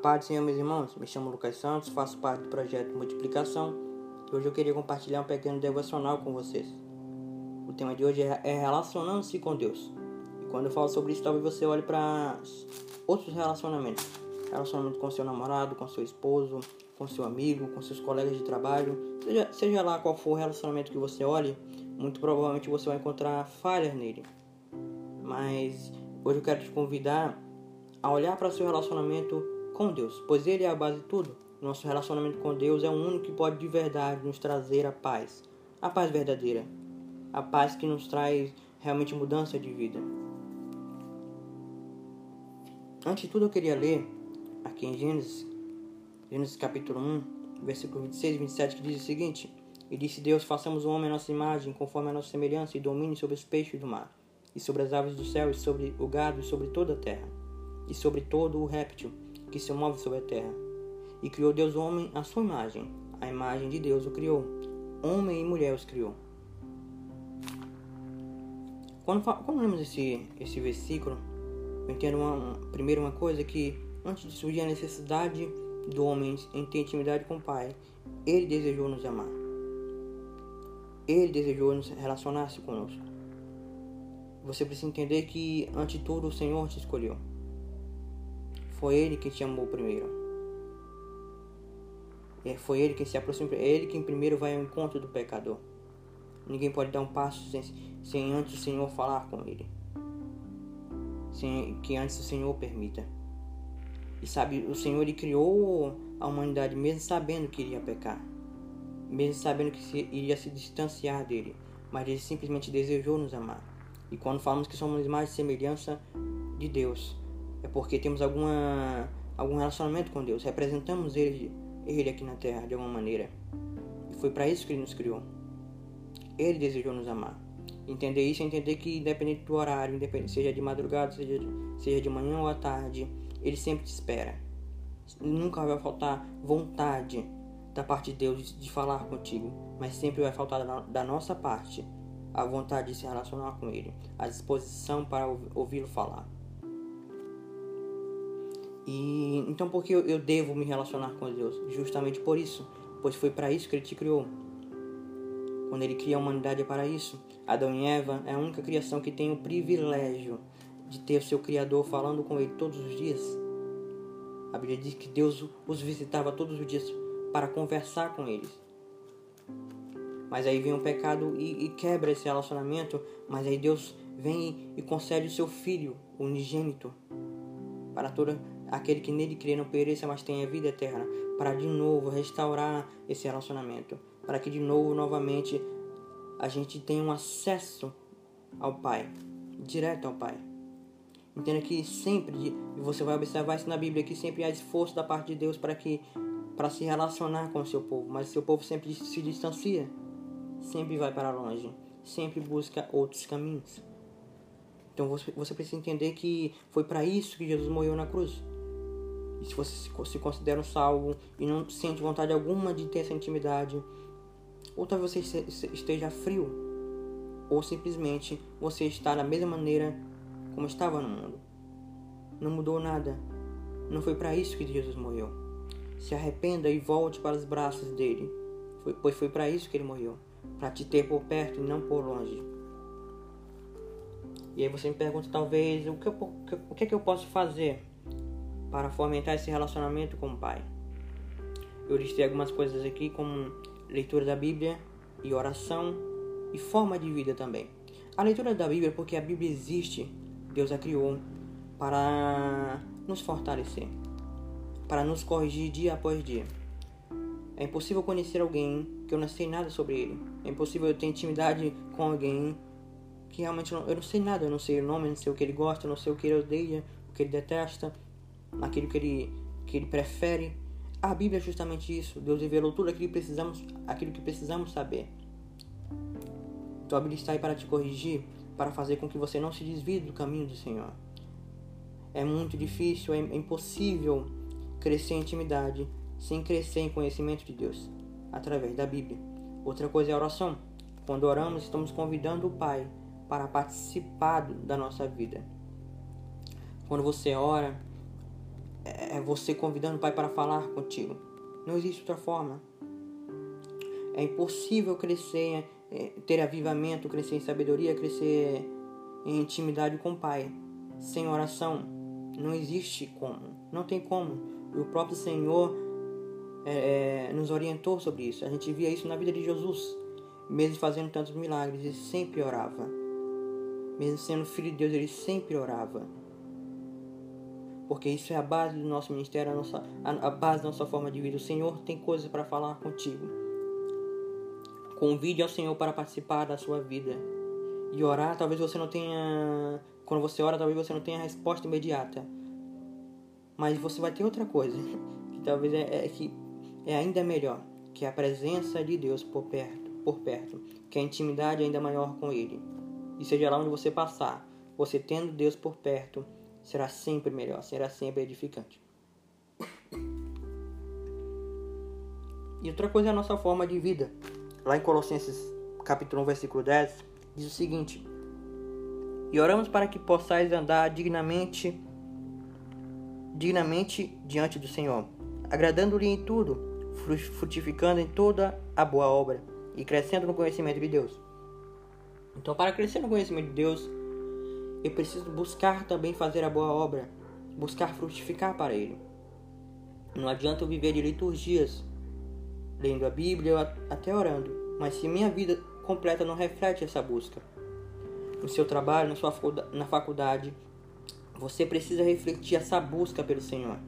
paz Senhor, meus irmãos. Me chamo Lucas Santos, faço parte do projeto Multiplicação. E hoje eu queria compartilhar um pequeno devocional com vocês. O tema de hoje é, é relacionando-se com Deus. E quando eu falo sobre isso, talvez você olhe para outros relacionamentos. Relacionamento com seu namorado, com seu esposo, com seu amigo, com seus colegas de trabalho. Seja, seja lá qual for o relacionamento que você olhe, muito provavelmente você vai encontrar falhas nele. Mas hoje eu quero te convidar a olhar para seu relacionamento com Deus, pois Ele é a base de tudo. Nosso relacionamento com Deus é o único que pode de verdade nos trazer a paz, a paz verdadeira, a paz que nos traz realmente mudança de vida. Antes de tudo, eu queria ler aqui em Gênesis, Gênesis capítulo 1, versículo 26 e 27, que diz o seguinte: E disse Deus: Façamos o homem a nossa imagem, conforme a nossa semelhança, e domine sobre os peixes do mar, e sobre as aves do céu, e sobre o gado, e sobre toda a terra, e sobre todo o réptil que se move sobre a terra. E criou Deus o homem à sua imagem. A imagem de Deus o criou. Homem e mulher os criou. Quando, quando lemos esse, esse versículo, eu entendo uma, primeiro uma coisa que antes de surgir a necessidade do homem em ter intimidade com o Pai, ele desejou nos amar. Ele desejou nos relacionar-se conosco. Você precisa entender que, ante tudo, o Senhor te escolheu. Foi ele que te amou primeiro. É, foi ele que se aproximou. É ele quem primeiro vai ao encontro do pecador. Ninguém pode dar um passo sem, sem antes o Senhor falar com ele. Sem que antes o Senhor permita. E sabe, o Senhor ele criou a humanidade mesmo sabendo que iria pecar. Mesmo sabendo que se, iria se distanciar dele. Mas ele simplesmente desejou nos amar. E quando falamos que somos mais semelhança de Deus, é porque temos alguma, algum relacionamento com Deus, representamos ele, ele aqui na terra de alguma maneira. E foi para isso que ele nos criou. Ele desejou nos amar. Entender isso é entender que, independente do horário, independente, seja de madrugada, seja de, seja de manhã ou à tarde, ele sempre te espera. Nunca vai faltar vontade da parte de Deus de falar contigo, mas sempre vai faltar da nossa parte a vontade de se relacionar com Ele, a disposição para ouvi-lo falar. E então por que eu devo me relacionar com Deus? Justamente por isso, pois foi para isso que ele te criou. Quando ele cria a humanidade é para isso. Adão e Eva é a única criação que tem o privilégio de ter o seu criador falando com ele todos os dias. A Bíblia diz que Deus os visitava todos os dias para conversar com eles. Mas aí vem o pecado e, e quebra esse relacionamento. Mas aí Deus vem e concede o seu filho unigênito para toda aquele que nele crê não pereça, mas tenha vida eterna, para de novo restaurar esse relacionamento, para que de novo, novamente, a gente tenha um acesso ao Pai, direto ao Pai. Entenda que sempre, e você vai observar isso na Bíblia, que sempre há esforço da parte de Deus para que para se relacionar com o seu povo, mas o seu povo sempre se distancia, sempre vai para longe, sempre busca outros caminhos. Então você, você precisa entender que foi para isso que Jesus morreu na cruz e se você se considera um salvo e não sente vontade alguma de ter essa intimidade, ou talvez você esteja frio, ou simplesmente você está da mesma maneira como estava no mundo. Não mudou nada. Não foi para isso que Jesus morreu. Se arrependa e volte para os braços dele, pois foi para isso que ele morreu para te ter por perto e não por longe. E aí você me pergunta, talvez, o que, eu, o que é que eu posso fazer para fomentar esse relacionamento com o Pai. Eu listei algumas coisas aqui, como leitura da Bíblia e oração e forma de vida também. A leitura da Bíblia, porque a Bíblia existe, Deus a criou para nos fortalecer, para nos corrigir dia após dia. É impossível conhecer alguém que eu não sei nada sobre ele. É impossível eu ter intimidade com alguém que realmente eu não sei nada. Eu não sei o nome, não sei o que ele gosta, não sei o que ele odeia, o que ele detesta naquilo que ele, que ele prefere. A Bíblia é justamente isso. Deus revelou tudo aquilo que precisamos, aquilo que precisamos saber. Então a Bíblia está aí para te corrigir, para fazer com que você não se desvie do caminho do Senhor. É muito difícil, é impossível crescer em intimidade sem crescer em conhecimento de Deus através da Bíblia. Outra coisa é a oração. Quando oramos, estamos convidando o Pai para participar da nossa vida. Quando você ora, é, você convidando o Pai para falar contigo. Não existe outra forma. É impossível crescer, é, ter avivamento, crescer em sabedoria, crescer em intimidade com o Pai sem oração. Não existe como. Não tem como. O próprio Senhor é, é, nos orientou sobre isso. A gente via isso na vida de Jesus. Mesmo fazendo tantos milagres, ele sempre orava. Mesmo sendo filho de Deus, ele sempre orava. Porque isso é a base do nosso ministério, a, nossa, a, a base da nossa forma de vida. O Senhor tem coisas para falar contigo. Convide ao Senhor para participar da sua vida. E orar, talvez você não tenha. Quando você ora, talvez você não tenha resposta imediata. Mas você vai ter outra coisa. Que talvez é, é que é ainda melhor. Que é a presença de Deus por perto, por perto. Que a intimidade é ainda maior com Ele. E seja lá onde você passar, você tendo Deus por perto, será sempre melhor, será sempre edificante. E outra coisa é a nossa forma de vida. Lá em Colossenses capítulo 1, versículo 10, diz o seguinte: E oramos para que possais andar dignamente dignamente diante do Senhor, agradando-lhe em tudo, frutificando em toda a boa obra e crescendo no conhecimento de Deus. Então, para crescer no conhecimento de Deus, eu preciso buscar também fazer a boa obra, buscar frutificar para Ele. Não adianta eu viver de liturgias, lendo a Bíblia até orando, mas se minha vida completa não reflete essa busca. No seu trabalho, na sua na faculdade, você precisa refletir essa busca pelo Senhor.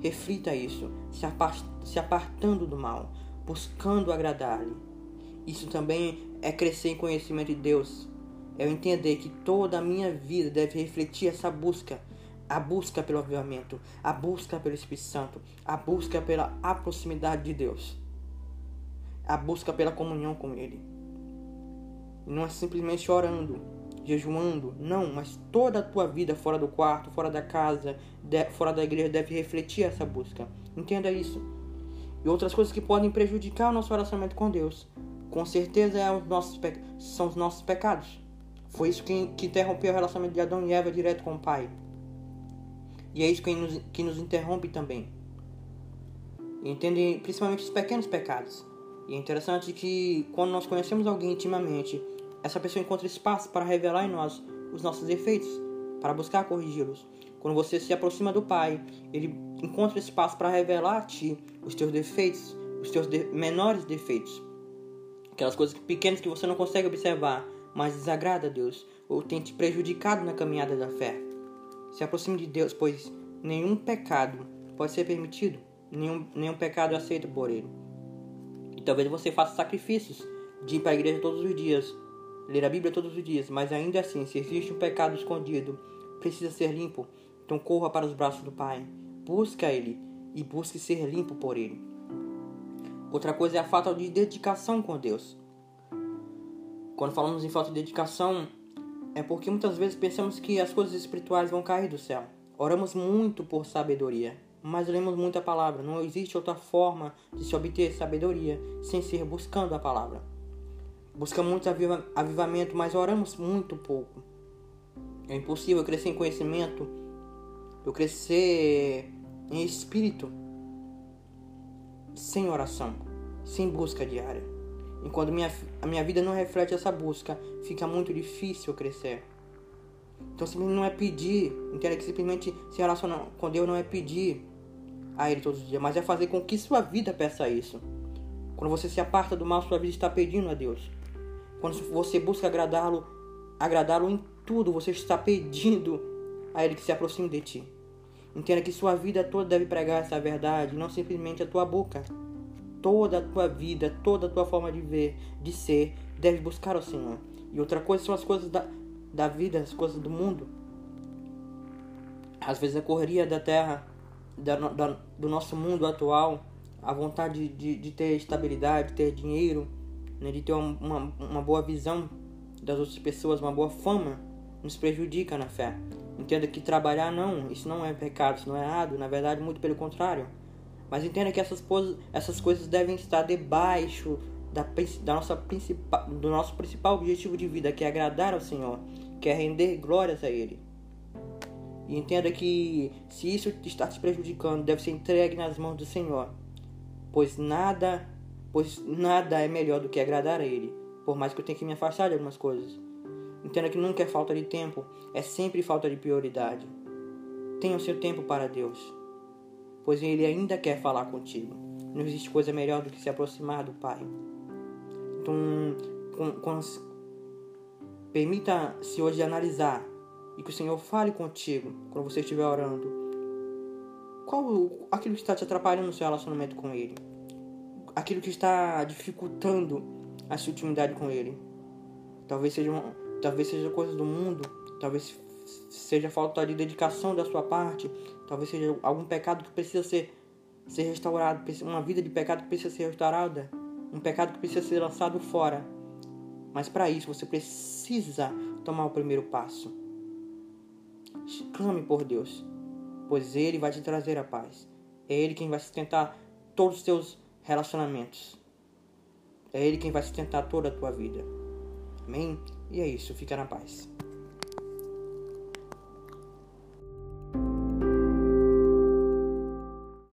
Reflita isso, se, apartando do mal, buscando agradar-lhe. Isso também é crescer em conhecimento de Deus. É eu entender que toda a minha vida deve refletir essa busca a busca pelo avivamento, a busca pelo Espírito Santo, a busca pela a proximidade de Deus, a busca pela comunhão com Ele. Não é simplesmente orando, jejuando, não, mas toda a tua vida fora do quarto, fora da casa, de, fora da igreja deve refletir essa busca. Entenda isso. E outras coisas que podem prejudicar o nosso relacionamento com Deus, com certeza é os nossos são os nossos pecados. Foi isso que, que interrompeu o relacionamento de Adão e Eva direto com o Pai. E é isso que nos, que nos interrompe também. Entende principalmente os pequenos pecados. E é interessante que quando nós conhecemos alguém intimamente, essa pessoa encontra espaço para revelar em nós os nossos defeitos, para buscar corrigi-los. Quando você se aproxima do Pai, ele encontra espaço para revelar a ti os teus defeitos, os teus de menores defeitos. Aquelas coisas pequenas que você não consegue observar, mas desagrada a Deus, ou tem te prejudicado na caminhada da fé. Se aproxime de Deus, pois nenhum pecado pode ser permitido, nenhum, nenhum pecado é aceito por Ele. E talvez você faça sacrifícios de ir para a igreja todos os dias, ler a Bíblia todos os dias, mas ainda assim, se existe um pecado escondido, precisa ser limpo, então corra para os braços do Pai, busque Ele e busque ser limpo por Ele. Outra coisa é a falta de dedicação com Deus. Quando falamos em falta de dedicação, é porque muitas vezes pensamos que as coisas espirituais vão cair do céu. Oramos muito por sabedoria, mas lemos muita palavra. Não existe outra forma de se obter sabedoria sem ser buscando a palavra. Buscamos muito avivamento, mas oramos muito pouco. É impossível crescer em conhecimento, eu crescer em espírito sem oração, sem busca diária. Enquanto minha, a minha vida não reflete essa busca, fica muito difícil crescer. Então simplesmente não é pedir, entenda que simplesmente se relacionar com Deus não é pedir a Ele todos os dias, mas é fazer com que sua vida peça isso. Quando você se aparta do mal, sua vida está pedindo a Deus. Quando você busca agradá-lo, agradá-lo em tudo, você está pedindo a Ele que se aproxime de ti. Entenda que sua vida toda deve pregar essa verdade, não simplesmente a tua boca toda a tua vida, toda a tua forma de ver, de ser, deve buscar o Senhor. E outra coisa são as coisas da, da vida, as coisas do mundo. Às vezes a correria da terra, da, da, do nosso mundo atual, a vontade de, de ter estabilidade, de ter dinheiro, né, de ter uma, uma boa visão das outras pessoas, uma boa fama, nos prejudica na fé. Entenda que trabalhar não, isso não é pecado, isso não é errado, na verdade, muito pelo contrário. Mas entenda que essas, essas coisas devem estar debaixo da, da nossa principal, do nosso principal objetivo de vida, que é agradar ao Senhor, que é render glórias a Ele. E entenda que se isso está te prejudicando, deve ser entregue nas mãos do Senhor. Pois nada, pois nada é melhor do que agradar a Ele. Por mais que eu tenha que me afastar de algumas coisas. Entenda que nunca é falta de tempo, é sempre falta de prioridade. Tenha o seu tempo para Deus, pois Ele ainda quer falar contigo. Não existe coisa melhor do que se aproximar do Pai. Então, com, permita-se hoje analisar e que o Senhor fale contigo quando você estiver orando. Qual aquilo que está te atrapalhando no seu relacionamento com Ele? Aquilo que está dificultando a sua intimidade com Ele? Talvez seja, uma, talvez seja coisas do mundo, talvez seja falta de dedicação da sua parte, talvez seja algum pecado que precisa ser, ser restaurado, uma vida de pecado que precisa ser restaurada, um pecado que precisa ser lançado fora. Mas para isso você precisa tomar o primeiro passo. Clame por Deus, pois Ele vai te trazer a paz. É Ele quem vai sustentar todos os teus relacionamentos. É Ele quem vai sustentar toda a tua vida. Amém? E é isso, fica na paz.